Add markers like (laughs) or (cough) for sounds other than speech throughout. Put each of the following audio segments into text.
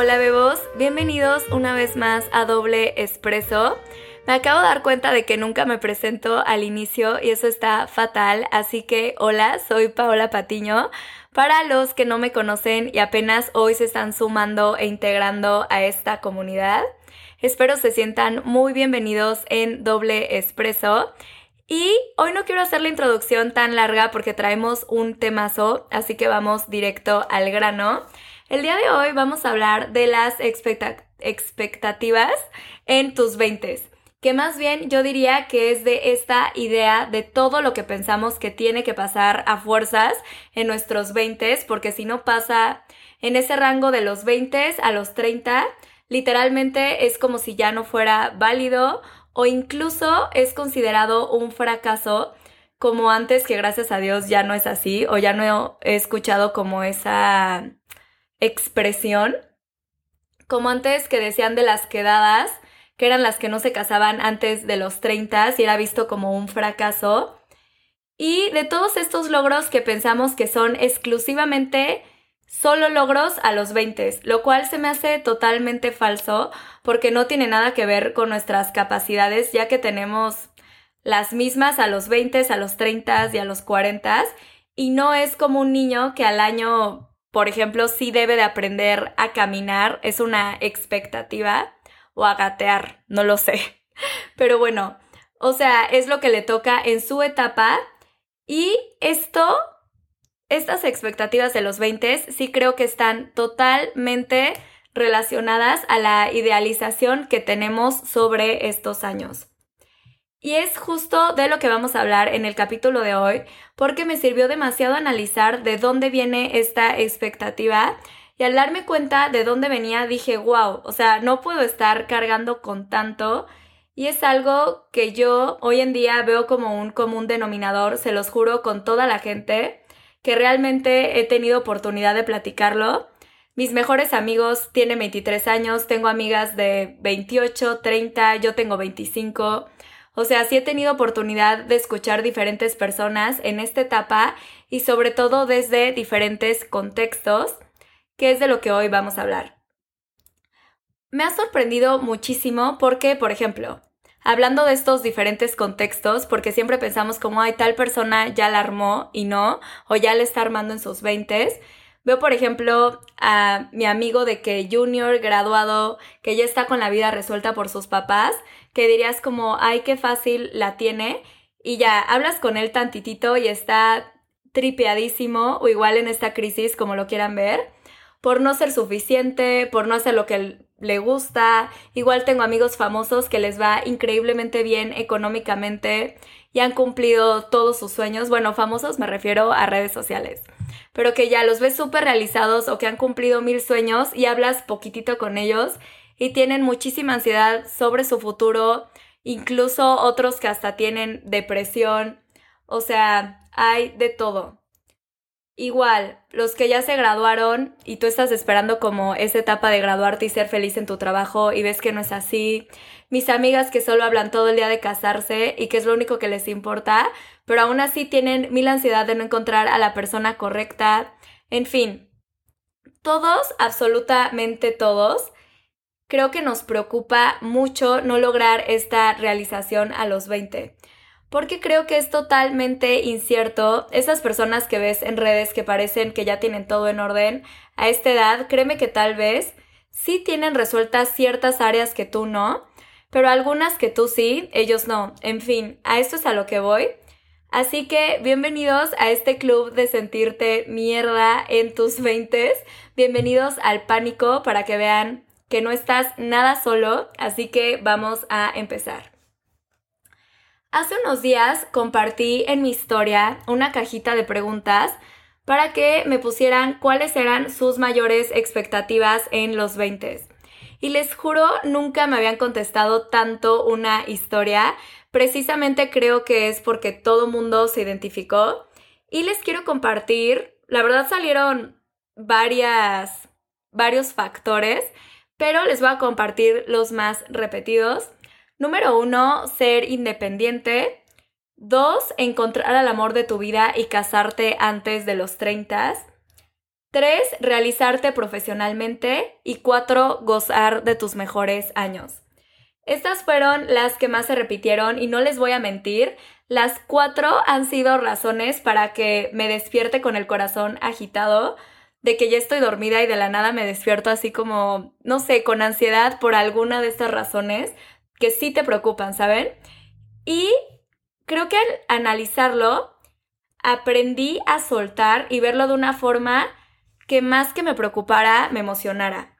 Hola bebos, bienvenidos una vez más a Doble Espresso. Me acabo de dar cuenta de que nunca me presento al inicio y eso está fatal, así que hola, soy Paola Patiño. Para los que no me conocen y apenas hoy se están sumando e integrando a esta comunidad, espero se sientan muy bienvenidos en Doble Espresso. Y hoy no quiero hacer la introducción tan larga porque traemos un temazo, así que vamos directo al grano. El día de hoy vamos a hablar de las expectativas en tus 20 que más bien yo diría que es de esta idea de todo lo que pensamos que tiene que pasar a fuerzas en nuestros 20, porque si no pasa en ese rango de los 20 a los 30, literalmente es como si ya no fuera válido o incluso es considerado un fracaso como antes que gracias a Dios ya no es así o ya no he escuchado como esa expresión, como antes que decían de las quedadas, que eran las que no se casaban antes de los 30 y era visto como un fracaso. Y de todos estos logros que pensamos que son exclusivamente solo logros a los 20, lo cual se me hace totalmente falso porque no tiene nada que ver con nuestras capacidades, ya que tenemos las mismas a los 20, a los 30 y a los 40, y no es como un niño que al año por ejemplo, sí debe de aprender a caminar, es una expectativa, o a gatear, no lo sé. (laughs) Pero bueno, o sea, es lo que le toca en su etapa y esto, estas expectativas de los 20 sí creo que están totalmente relacionadas a la idealización que tenemos sobre estos años. Y es justo de lo que vamos a hablar en el capítulo de hoy, porque me sirvió demasiado analizar de dónde viene esta expectativa y al darme cuenta de dónde venía dije, wow, o sea, no puedo estar cargando con tanto y es algo que yo hoy en día veo como un común denominador, se los juro con toda la gente, que realmente he tenido oportunidad de platicarlo. Mis mejores amigos tienen 23 años, tengo amigas de 28, 30, yo tengo 25. O sea, sí he tenido oportunidad de escuchar diferentes personas en esta etapa y sobre todo desde diferentes contextos, que es de lo que hoy vamos a hablar. Me ha sorprendido muchísimo porque, por ejemplo, hablando de estos diferentes contextos, porque siempre pensamos como, hay tal persona ya la armó y no, o ya le está armando en sus 20 Veo, por ejemplo, a mi amigo de que junior, graduado, que ya está con la vida resuelta por sus papás, que dirías como, ay, qué fácil la tiene, y ya hablas con él tantitito y está tripeadísimo, o igual en esta crisis, como lo quieran ver, por no ser suficiente, por no hacer lo que le gusta. Igual tengo amigos famosos que les va increíblemente bien económicamente y han cumplido todos sus sueños. Bueno, famosos me refiero a redes sociales pero que ya los ves súper realizados o que han cumplido mil sueños y hablas poquitito con ellos y tienen muchísima ansiedad sobre su futuro, incluso otros que hasta tienen depresión, o sea, hay de todo. Igual, los que ya se graduaron y tú estás esperando como esa etapa de graduarte y ser feliz en tu trabajo y ves que no es así. Mis amigas que solo hablan todo el día de casarse y que es lo único que les importa, pero aún así tienen mil ansiedad de no encontrar a la persona correcta. En fin, todos, absolutamente todos, creo que nos preocupa mucho no lograr esta realización a los 20 porque creo que es totalmente incierto. Esas personas que ves en redes que parecen que ya tienen todo en orden, a esta edad, créeme que tal vez sí tienen resueltas ciertas áreas que tú no, pero algunas que tú sí, ellos no. En fin, a esto es a lo que voy. Así que bienvenidos a este club de sentirte mierda en tus 20. Bienvenidos al pánico para que vean que no estás nada solo. Así que vamos a empezar. Hace unos días compartí en mi historia una cajita de preguntas para que me pusieran cuáles eran sus mayores expectativas en los 20. Y les juro, nunca me habían contestado tanto una historia. Precisamente creo que es porque todo mundo se identificó. Y les quiero compartir, la verdad salieron varias, varios factores, pero les voy a compartir los más repetidos. Número uno, ser independiente. Dos, encontrar al amor de tu vida y casarte antes de los 30. 3. Realizarte profesionalmente. Y 4. Gozar de tus mejores años. Estas fueron las que más se repitieron y no les voy a mentir, las cuatro han sido razones para que me despierte con el corazón agitado, de que ya estoy dormida y de la nada me despierto así como, no sé, con ansiedad por alguna de estas razones que sí te preocupan, ¿saben? Y creo que al analizarlo, aprendí a soltar y verlo de una forma que más que me preocupara, me emocionara.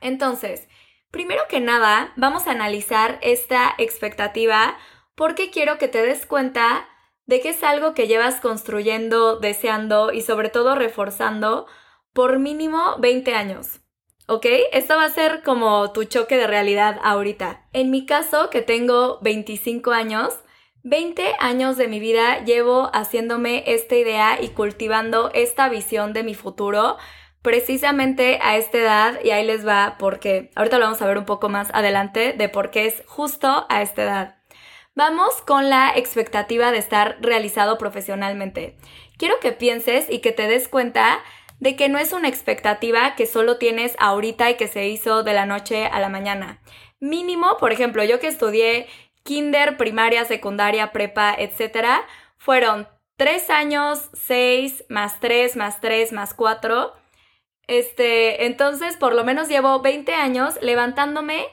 Entonces, primero que nada, vamos a analizar esta expectativa porque quiero que te des cuenta de que es algo que llevas construyendo, deseando y sobre todo reforzando por mínimo 20 años. ¿Ok? Esto va a ser como tu choque de realidad ahorita. En mi caso, que tengo 25 años, 20 años de mi vida llevo haciéndome esta idea y cultivando esta visión de mi futuro precisamente a esta edad y ahí les va porque ahorita lo vamos a ver un poco más adelante de por qué es justo a esta edad. Vamos con la expectativa de estar realizado profesionalmente. Quiero que pienses y que te des cuenta de que no es una expectativa que solo tienes ahorita y que se hizo de la noche a la mañana. Mínimo, por ejemplo, yo que estudié kinder, primaria, secundaria, prepa, etcétera, fueron tres años, seis, más tres, más tres, más cuatro. Este, entonces por lo menos llevo 20 años levantándome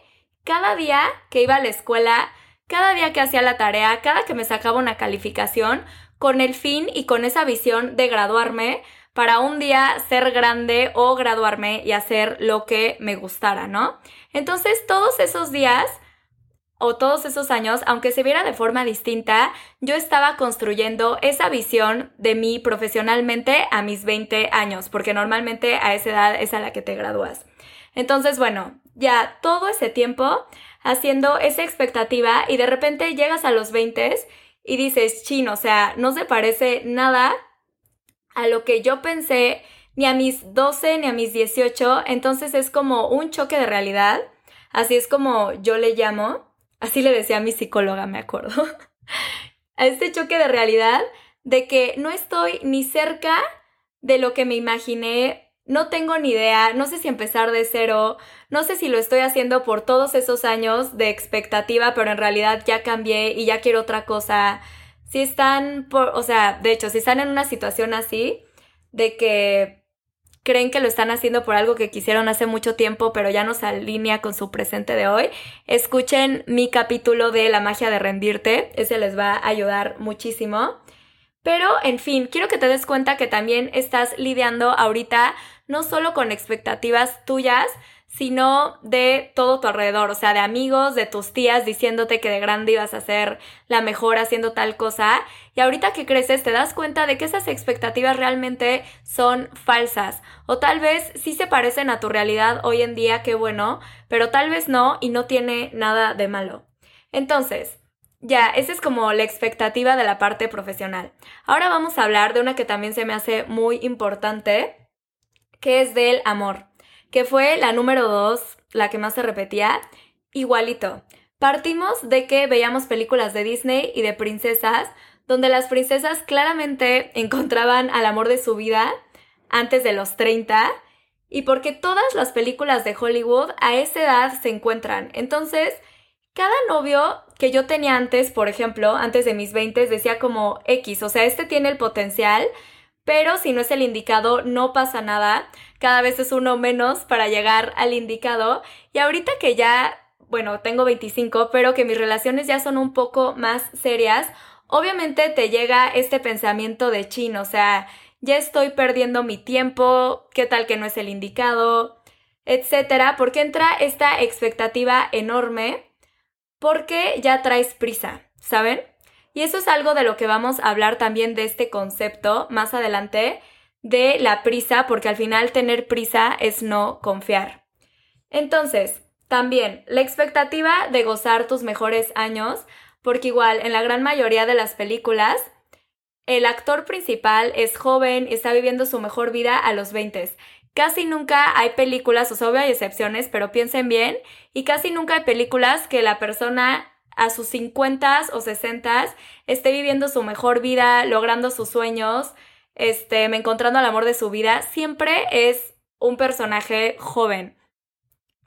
cada día que iba a la escuela, cada día que hacía la tarea, cada que me sacaba una calificación, con el fin y con esa visión de graduarme para un día ser grande o graduarme y hacer lo que me gustara, ¿no? Entonces todos esos días o todos esos años, aunque se viera de forma distinta, yo estaba construyendo esa visión de mí profesionalmente a mis 20 años, porque normalmente a esa edad es a la que te gradúas. Entonces, bueno, ya todo ese tiempo haciendo esa expectativa y de repente llegas a los 20 y dices, chino, o sea, no se parece nada a lo que yo pensé ni a mis 12 ni a mis 18, entonces es como un choque de realidad, así es como yo le llamo. Así le decía a mi psicóloga, me acuerdo. (laughs) a este choque de realidad de que no estoy ni cerca de lo que me imaginé, no tengo ni idea, no sé si empezar de cero, no sé si lo estoy haciendo por todos esos años de expectativa, pero en realidad ya cambié y ya quiero otra cosa. Si están por, o sea, de hecho, si están en una situación así, de que creen que lo están haciendo por algo que quisieron hace mucho tiempo, pero ya no se alinea con su presente de hoy, escuchen mi capítulo de La magia de rendirte, ese les va a ayudar muchísimo. Pero, en fin, quiero que te des cuenta que también estás lidiando ahorita no solo con expectativas tuyas, sino de todo tu alrededor, o sea, de amigos, de tus tías diciéndote que de grande ibas a ser la mejor haciendo tal cosa. Y ahorita que creces te das cuenta de que esas expectativas realmente son falsas. O tal vez sí se parecen a tu realidad hoy en día, qué bueno, pero tal vez no y no tiene nada de malo. Entonces, ya, esa es como la expectativa de la parte profesional. Ahora vamos a hablar de una que también se me hace muy importante, que es del amor que fue la número dos, la que más se repetía, igualito. Partimos de que veíamos películas de Disney y de princesas, donde las princesas claramente encontraban al amor de su vida antes de los 30, y porque todas las películas de Hollywood a esa edad se encuentran. Entonces, cada novio que yo tenía antes, por ejemplo, antes de mis 20, decía como X, o sea, este tiene el potencial, pero si no es el indicado, no pasa nada. Cada vez es uno menos para llegar al indicado. Y ahorita que ya, bueno, tengo 25, pero que mis relaciones ya son un poco más serias, obviamente te llega este pensamiento de chino, o sea, ya estoy perdiendo mi tiempo, qué tal que no es el indicado, etcétera, porque entra esta expectativa enorme porque ya traes prisa, ¿saben? Y eso es algo de lo que vamos a hablar también de este concepto más adelante, de la prisa, porque al final tener prisa es no confiar. Entonces, también la expectativa de gozar tus mejores años, porque igual en la gran mayoría de las películas, el actor principal es joven y está viviendo su mejor vida a los 20. Casi nunca hay películas, o sea, hay excepciones, pero piensen bien, y casi nunca hay películas que la persona a sus 50 o 60 esté viviendo su mejor vida, logrando sus sueños, este, encontrando al amor de su vida, siempre es un personaje joven.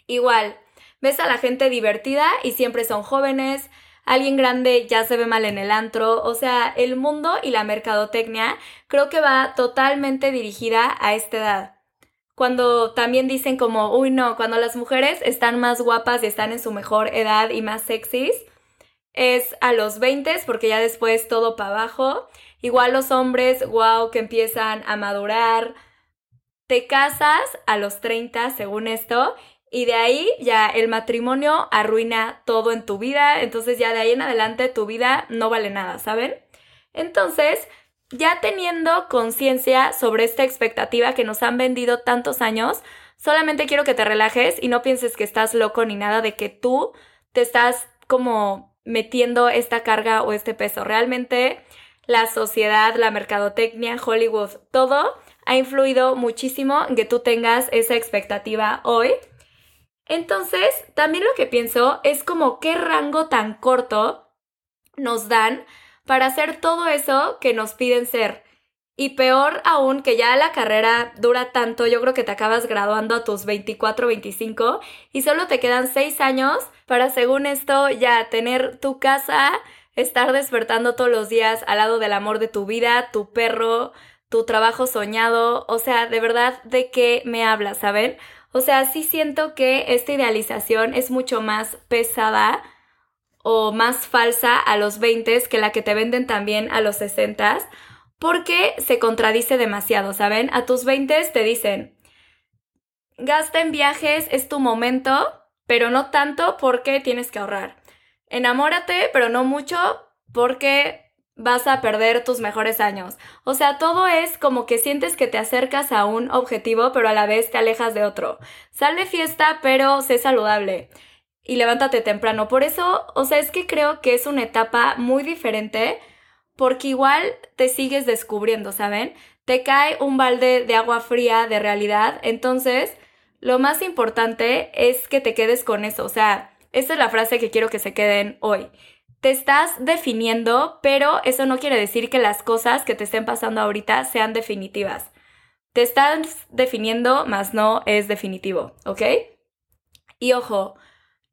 Igual, ves a la gente divertida y siempre son jóvenes, alguien grande ya se ve mal en el antro, o sea, el mundo y la mercadotecnia creo que va totalmente dirigida a esta edad. Cuando también dicen como, uy no, cuando las mujeres están más guapas y están en su mejor edad y más sexys, es a los 20 porque ya después todo para abajo. Igual los hombres, wow, que empiezan a madurar. Te casas a los 30 según esto y de ahí ya el matrimonio arruina todo en tu vida, entonces ya de ahí en adelante tu vida no vale nada, ¿saben? Entonces, ya teniendo conciencia sobre esta expectativa que nos han vendido tantos años, solamente quiero que te relajes y no pienses que estás loco ni nada de que tú te estás como metiendo esta carga o este peso. Realmente la sociedad, la mercadotecnia, Hollywood, todo ha influido muchísimo en que tú tengas esa expectativa hoy entonces, también lo que pienso es como qué rango tan corto nos dan para hacer todo eso que nos piden ser. Y peor aún que ya la carrera dura tanto, yo creo que te acabas graduando a tus 24, 25 y solo te quedan 6 años para, según esto, ya tener tu casa, estar despertando todos los días al lado del amor de tu vida, tu perro, tu trabajo soñado. O sea, de verdad, ¿de qué me hablas, saben? O sea, sí siento que esta idealización es mucho más pesada o más falsa a los 20 que la que te venden también a los 60 porque se contradice demasiado, ¿saben? A tus 20 te dicen, gasta en viajes, es tu momento, pero no tanto porque tienes que ahorrar. Enamórate, pero no mucho porque vas a perder tus mejores años. O sea, todo es como que sientes que te acercas a un objetivo, pero a la vez te alejas de otro. Sal de fiesta, pero sé saludable. Y levántate temprano. Por eso, o sea, es que creo que es una etapa muy diferente porque igual te sigues descubriendo, ¿saben? Te cae un balde de agua fría de realidad. Entonces, lo más importante es que te quedes con eso. O sea, esa es la frase que quiero que se queden hoy te estás definiendo, pero eso no quiere decir que las cosas que te estén pasando ahorita sean definitivas. Te estás definiendo, más no es definitivo, ¿ok? Y ojo,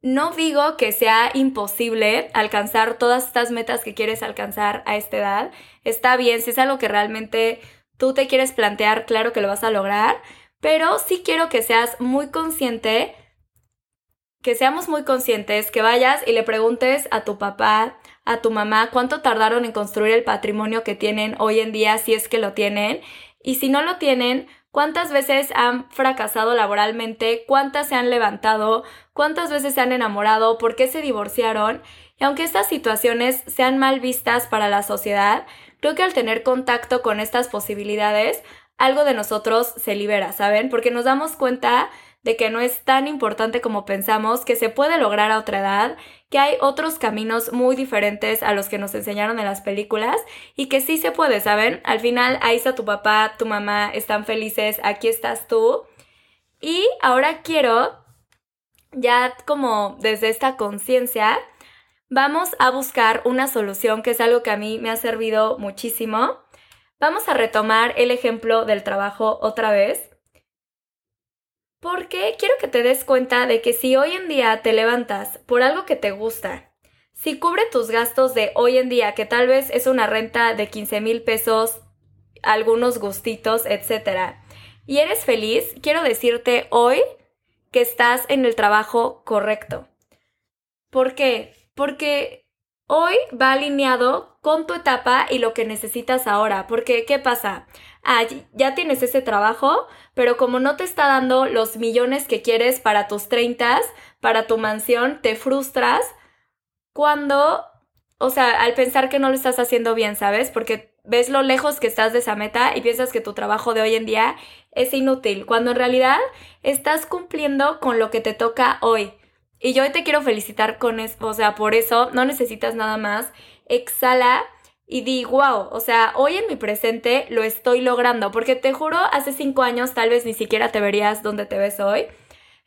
no digo que sea imposible alcanzar todas estas metas que quieres alcanzar a esta edad. Está bien, si es algo que realmente tú te quieres plantear, claro que lo vas a lograr, pero sí quiero que seas muy consciente que seamos muy conscientes, que vayas y le preguntes a tu papá, a tu mamá, cuánto tardaron en construir el patrimonio que tienen hoy en día, si es que lo tienen, y si no lo tienen, cuántas veces han fracasado laboralmente, cuántas se han levantado, cuántas veces se han enamorado, por qué se divorciaron, y aunque estas situaciones sean mal vistas para la sociedad, creo que al tener contacto con estas posibilidades, algo de nosotros se libera, ¿saben? Porque nos damos cuenta de que no es tan importante como pensamos, que se puede lograr a otra edad, que hay otros caminos muy diferentes a los que nos enseñaron en las películas y que sí se puede, ¿saben? Al final ahí está tu papá, tu mamá, están felices, aquí estás tú. Y ahora quiero, ya como desde esta conciencia, vamos a buscar una solución que es algo que a mí me ha servido muchísimo. Vamos a retomar el ejemplo del trabajo otra vez. Porque quiero que te des cuenta de que si hoy en día te levantas por algo que te gusta, si cubre tus gastos de hoy en día, que tal vez es una renta de 15 mil pesos, algunos gustitos, etc., y eres feliz, quiero decirte hoy que estás en el trabajo correcto. ¿Por qué? Porque hoy va alineado con tu etapa y lo que necesitas ahora. Porque, ¿qué pasa? Ah, ya tienes ese trabajo, pero como no te está dando los millones que quieres para tus 30, para tu mansión, te frustras cuando, o sea, al pensar que no lo estás haciendo bien, ¿sabes? Porque ves lo lejos que estás de esa meta y piensas que tu trabajo de hoy en día es inútil, cuando en realidad estás cumpliendo con lo que te toca hoy. Y yo hoy te quiero felicitar con eso, o sea, por eso no necesitas nada más. Exhala y di, wow, o sea, hoy en mi presente lo estoy logrando, porque te juro, hace cinco años tal vez ni siquiera te verías donde te ves hoy.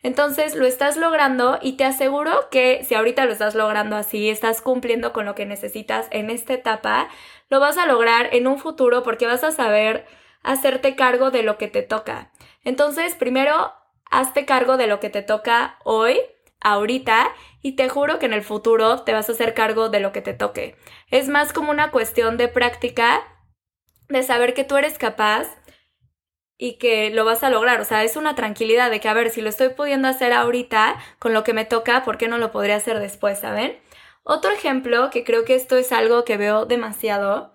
Entonces lo estás logrando y te aseguro que si ahorita lo estás logrando así, estás cumpliendo con lo que necesitas en esta etapa, lo vas a lograr en un futuro porque vas a saber hacerte cargo de lo que te toca. Entonces, primero, hazte cargo de lo que te toca hoy, ahorita, y te juro que en el futuro te vas a hacer cargo de lo que te toque. Es más como una cuestión de práctica, de saber que tú eres capaz y que lo vas a lograr. O sea, es una tranquilidad de que, a ver, si lo estoy pudiendo hacer ahorita con lo que me toca, ¿por qué no lo podría hacer después, ¿saben? Otro ejemplo, que creo que esto es algo que veo demasiado,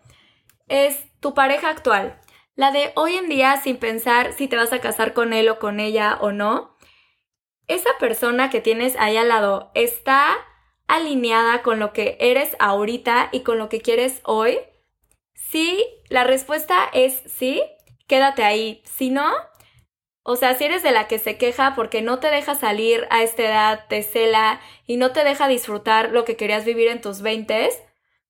es tu pareja actual. La de hoy en día sin pensar si te vas a casar con él o con ella o no. Esa persona que tienes ahí al lado está alineada con lo que eres ahorita y con lo que quieres hoy. Si la respuesta es sí, quédate ahí. Si no, o sea, si eres de la que se queja porque no te deja salir a esta edad, te cela y no te deja disfrutar lo que querías vivir en tus veintes,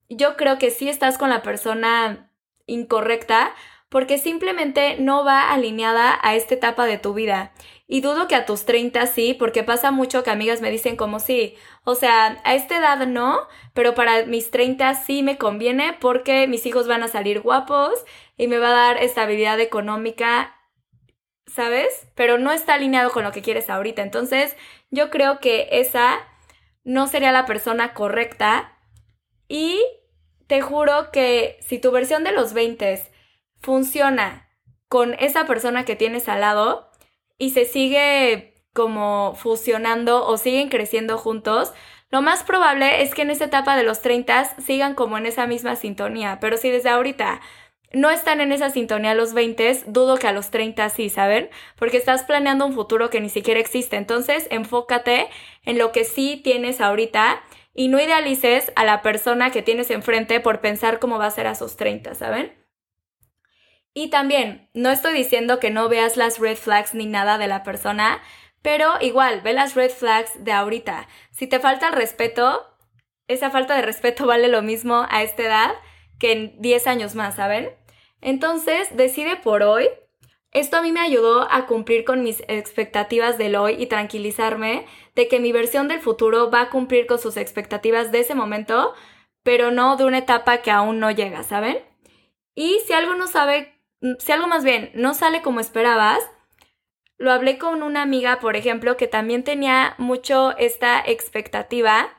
yo creo que sí estás con la persona incorrecta porque simplemente no va alineada a esta etapa de tu vida. Y dudo que a tus 30 sí, porque pasa mucho que amigas me dicen como sí, o sea, a esta edad no, pero para mis 30 sí me conviene porque mis hijos van a salir guapos y me va a dar estabilidad económica, ¿sabes? Pero no está alineado con lo que quieres ahorita. Entonces, yo creo que esa no sería la persona correcta y te juro que si tu versión de los 20 funciona con esa persona que tienes al lado y se sigue como fusionando o siguen creciendo juntos, lo más probable es que en esta etapa de los 30 sigan como en esa misma sintonía. Pero si desde ahorita no están en esa sintonía los 20, dudo que a los 30 sí, ¿saben? Porque estás planeando un futuro que ni siquiera existe. Entonces, enfócate en lo que sí tienes ahorita y no idealices a la persona que tienes enfrente por pensar cómo va a ser a sus 30, ¿saben? Y también, no estoy diciendo que no veas las red flags ni nada de la persona, pero igual, ve las red flags de ahorita. Si te falta el respeto, esa falta de respeto (laughs) vale lo mismo a esta edad que en 10 años más, ¿saben? Entonces, decide por hoy. Esto a mí me ayudó a cumplir con mis expectativas del hoy y tranquilizarme de que mi versión del futuro va a cumplir con sus expectativas de ese momento, pero no de una etapa que aún no llega, ¿saben? Y si algo no sabe, si algo más bien no sale como esperabas, lo hablé con una amiga, por ejemplo, que también tenía mucho esta expectativa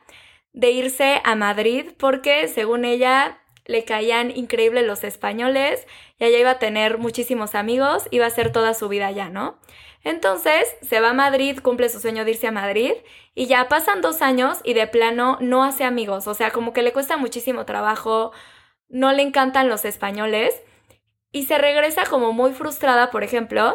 de irse a Madrid porque según ella le caían increíbles los españoles y allá iba a tener muchísimos amigos, iba a ser toda su vida allá, ¿no? Entonces se va a Madrid, cumple su sueño de irse a Madrid y ya pasan dos años y de plano no hace amigos, o sea, como que le cuesta muchísimo trabajo, no le encantan los españoles y se regresa como muy frustrada, por ejemplo,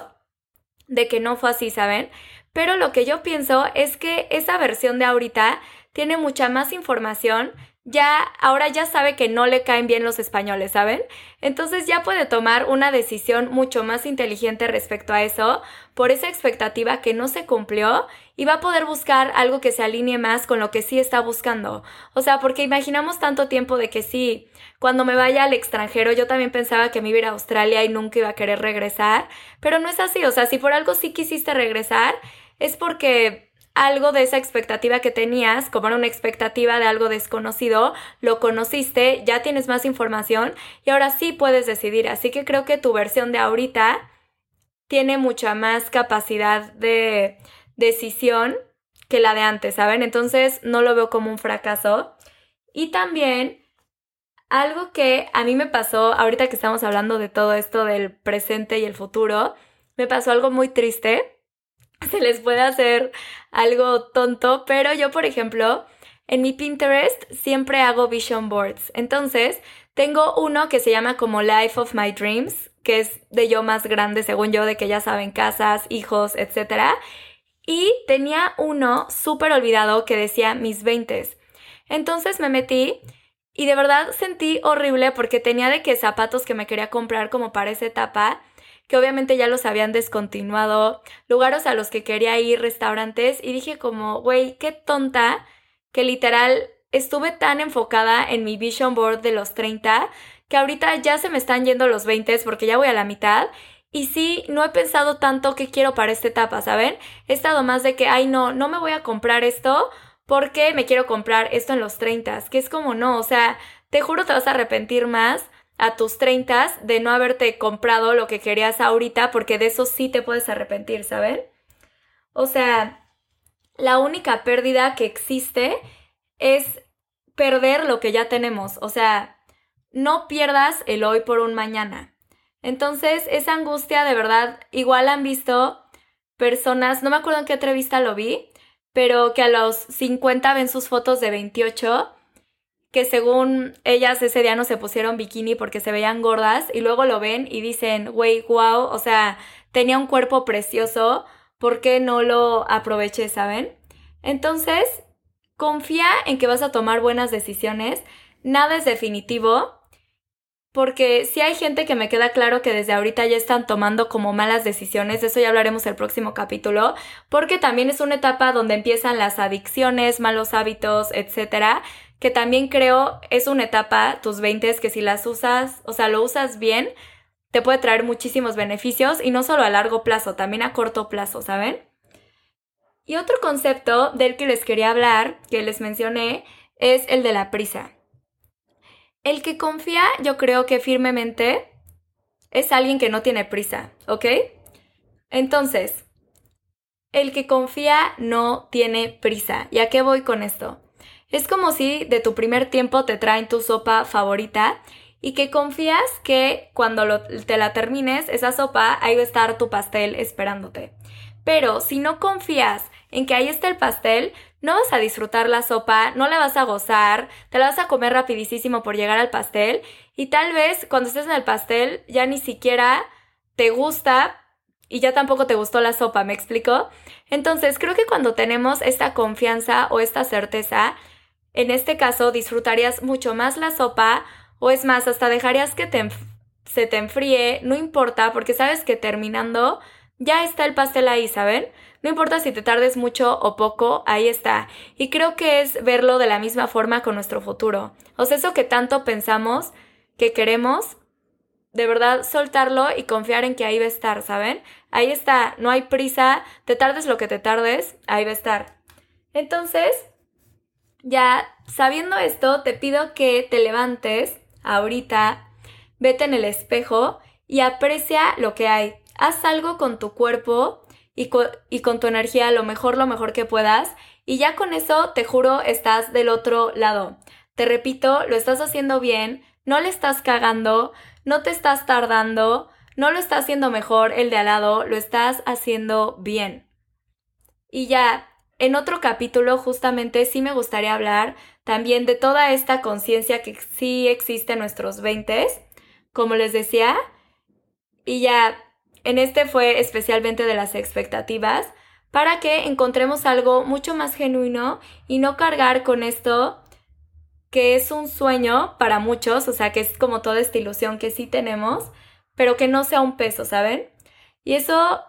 de que no fue así, ¿saben? Pero lo que yo pienso es que esa versión de ahorita tiene mucha más información, ya ahora ya sabe que no le caen bien los españoles, ¿saben? Entonces ya puede tomar una decisión mucho más inteligente respecto a eso, por esa expectativa que no se cumplió y va a poder buscar algo que se alinee más con lo que sí está buscando. O sea, porque imaginamos tanto tiempo de que sí, cuando me vaya al extranjero yo también pensaba que me iba a ir a Australia y nunca iba a querer regresar, pero no es así, o sea, si por algo sí quisiste regresar, es porque algo de esa expectativa que tenías, como era una expectativa de algo desconocido, lo conociste, ya tienes más información y ahora sí puedes decidir. Así que creo que tu versión de ahorita tiene mucha más capacidad de decisión que la de antes, ¿saben? Entonces no lo veo como un fracaso. Y también algo que a mí me pasó, ahorita que estamos hablando de todo esto del presente y el futuro, me pasó algo muy triste (laughs) se les puede hacer algo tonto, pero yo, por ejemplo, en mi Pinterest siempre hago vision boards. Entonces, tengo uno que se llama como Life of My Dreams, que es de yo más grande, según yo, de que ya saben, casas, hijos, etc. Y tenía uno súper olvidado que decía mis 20. Entonces me metí y de verdad sentí horrible porque tenía de que zapatos que me quería comprar como para esa etapa que obviamente ya los habían descontinuado, lugares a los que quería ir, restaurantes, y dije como, güey, qué tonta que literal estuve tan enfocada en mi vision board de los 30 que ahorita ya se me están yendo los 20 porque ya voy a la mitad Y sí, no he pensado tanto qué quiero para esta etapa, ¿saben? He estado más de que, ay, no, no me voy a comprar esto porque me quiero comprar esto en los 30, que es como no, o sea, te juro te vas a arrepentir más a tus 30 de no haberte comprado lo que querías ahorita porque de eso sí te puedes arrepentir, ¿saben? O sea, la única pérdida que existe es perder lo que ya tenemos, o sea, no pierdas el hoy por un mañana. Entonces, esa angustia de verdad, igual han visto personas, no me acuerdo en qué entrevista lo vi, pero que a los 50 ven sus fotos de 28, que según ellas ese día no se pusieron bikini porque se veían gordas y luego lo ven y dicen, güey, wow, o sea, tenía un cuerpo precioso, ¿por qué no lo aproveché, saben? Entonces, confía en que vas a tomar buenas decisiones, nada es definitivo, porque si hay gente que me queda claro que desde ahorita ya están tomando como malas decisiones, de eso ya hablaremos el próximo capítulo, porque también es una etapa donde empiezan las adicciones, malos hábitos, etcétera, que también creo es una etapa, tus 20 que si las usas, o sea, lo usas bien, te puede traer muchísimos beneficios y no solo a largo plazo, también a corto plazo, ¿saben? Y otro concepto del que les quería hablar, que les mencioné, es el de la prisa. El que confía, yo creo que firmemente es alguien que no tiene prisa, ¿ok? Entonces, el que confía no tiene prisa. ¿Y a qué voy con esto? Es como si de tu primer tiempo te traen tu sopa favorita y que confías que cuando te la termines, esa sopa, ahí va a estar tu pastel esperándote. Pero si no confías en que ahí está el pastel, no vas a disfrutar la sopa, no la vas a gozar, te la vas a comer rapidísimo por llegar al pastel y tal vez cuando estés en el pastel ya ni siquiera te gusta y ya tampoco te gustó la sopa, ¿me explico? Entonces creo que cuando tenemos esta confianza o esta certeza, en este caso disfrutarías mucho más la sopa o es más, hasta dejarías que te, se te enfríe, no importa, porque sabes que terminando ya está el pastel ahí, ¿saben? No importa si te tardes mucho o poco, ahí está. Y creo que es verlo de la misma forma con nuestro futuro. O sea, eso que tanto pensamos que queremos, de verdad soltarlo y confiar en que ahí va a estar, ¿saben? Ahí está, no hay prisa, te tardes lo que te tardes, ahí va a estar. Entonces, ya sabiendo esto, te pido que te levantes ahorita, vete en el espejo y aprecia lo que hay. Haz algo con tu cuerpo y con, tu energía lo mejor, lo mejor que puedas. Y ya con eso, te juro, estás del otro lado. Te repito, lo estás haciendo bien, no le estás cagando, no te estás tardando, no lo estás haciendo mejor el de al lado, lo estás haciendo bien. Y ya, en otro capítulo justamente sí me gustaría hablar también de toda esta conciencia que sí existe en nuestros 20, como les decía. Y ya, en este fue especialmente de las expectativas, para que encontremos algo mucho más genuino y no cargar con esto que es un sueño para muchos, o sea, que es como toda esta ilusión que sí tenemos, pero que no sea un peso, ¿saben? Y eso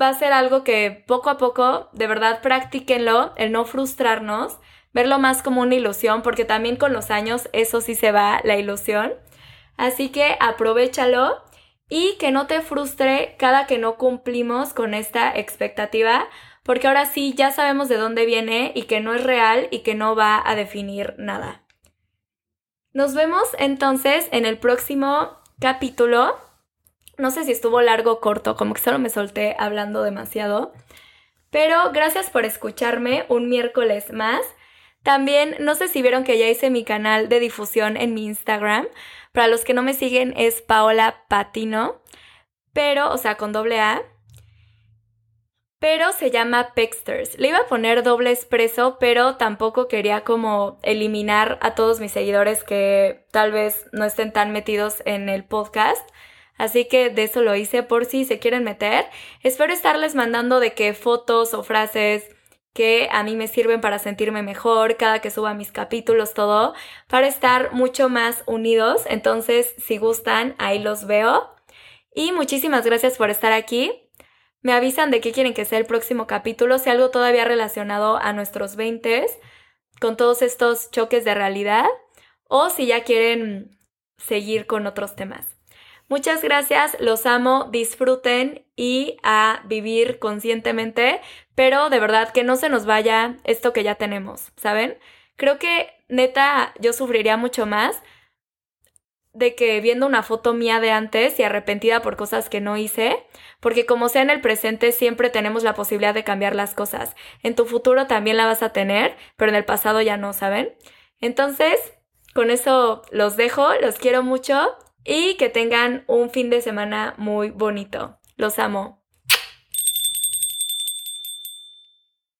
va a ser algo que poco a poco, de verdad, practíquenlo, el no frustrarnos, verlo más como una ilusión, porque también con los años eso sí se va, la ilusión. Así que aprovechalo y que no te frustre cada que no cumplimos con esta expectativa, porque ahora sí ya sabemos de dónde viene y que no es real y que no va a definir nada. Nos vemos entonces en el próximo capítulo. No sé si estuvo largo o corto, como que solo me solté hablando demasiado. Pero gracias por escucharme un miércoles más. También no sé si vieron que ya hice mi canal de difusión en mi Instagram. Para los que no me siguen es Paola Patino, pero, o sea, con doble A. Pero se llama Pexters. Le iba a poner doble expreso, pero tampoco quería como eliminar a todos mis seguidores que tal vez no estén tan metidos en el podcast. Así que de eso lo hice por si se quieren meter. Espero estarles mandando de qué fotos o frases que a mí me sirven para sentirme mejor cada que suba mis capítulos, todo, para estar mucho más unidos. Entonces, si gustan, ahí los veo. Y muchísimas gracias por estar aquí. Me avisan de qué quieren que sea el próximo capítulo, si algo todavía relacionado a nuestros 20 con todos estos choques de realidad, o si ya quieren seguir con otros temas. Muchas gracias, los amo, disfruten y a vivir conscientemente, pero de verdad que no se nos vaya esto que ya tenemos, ¿saben? Creo que neta yo sufriría mucho más de que viendo una foto mía de antes y arrepentida por cosas que no hice, porque como sea en el presente siempre tenemos la posibilidad de cambiar las cosas. En tu futuro también la vas a tener, pero en el pasado ya no, ¿saben? Entonces, con eso los dejo, los quiero mucho y que tengan un fin de semana muy bonito. Los amo.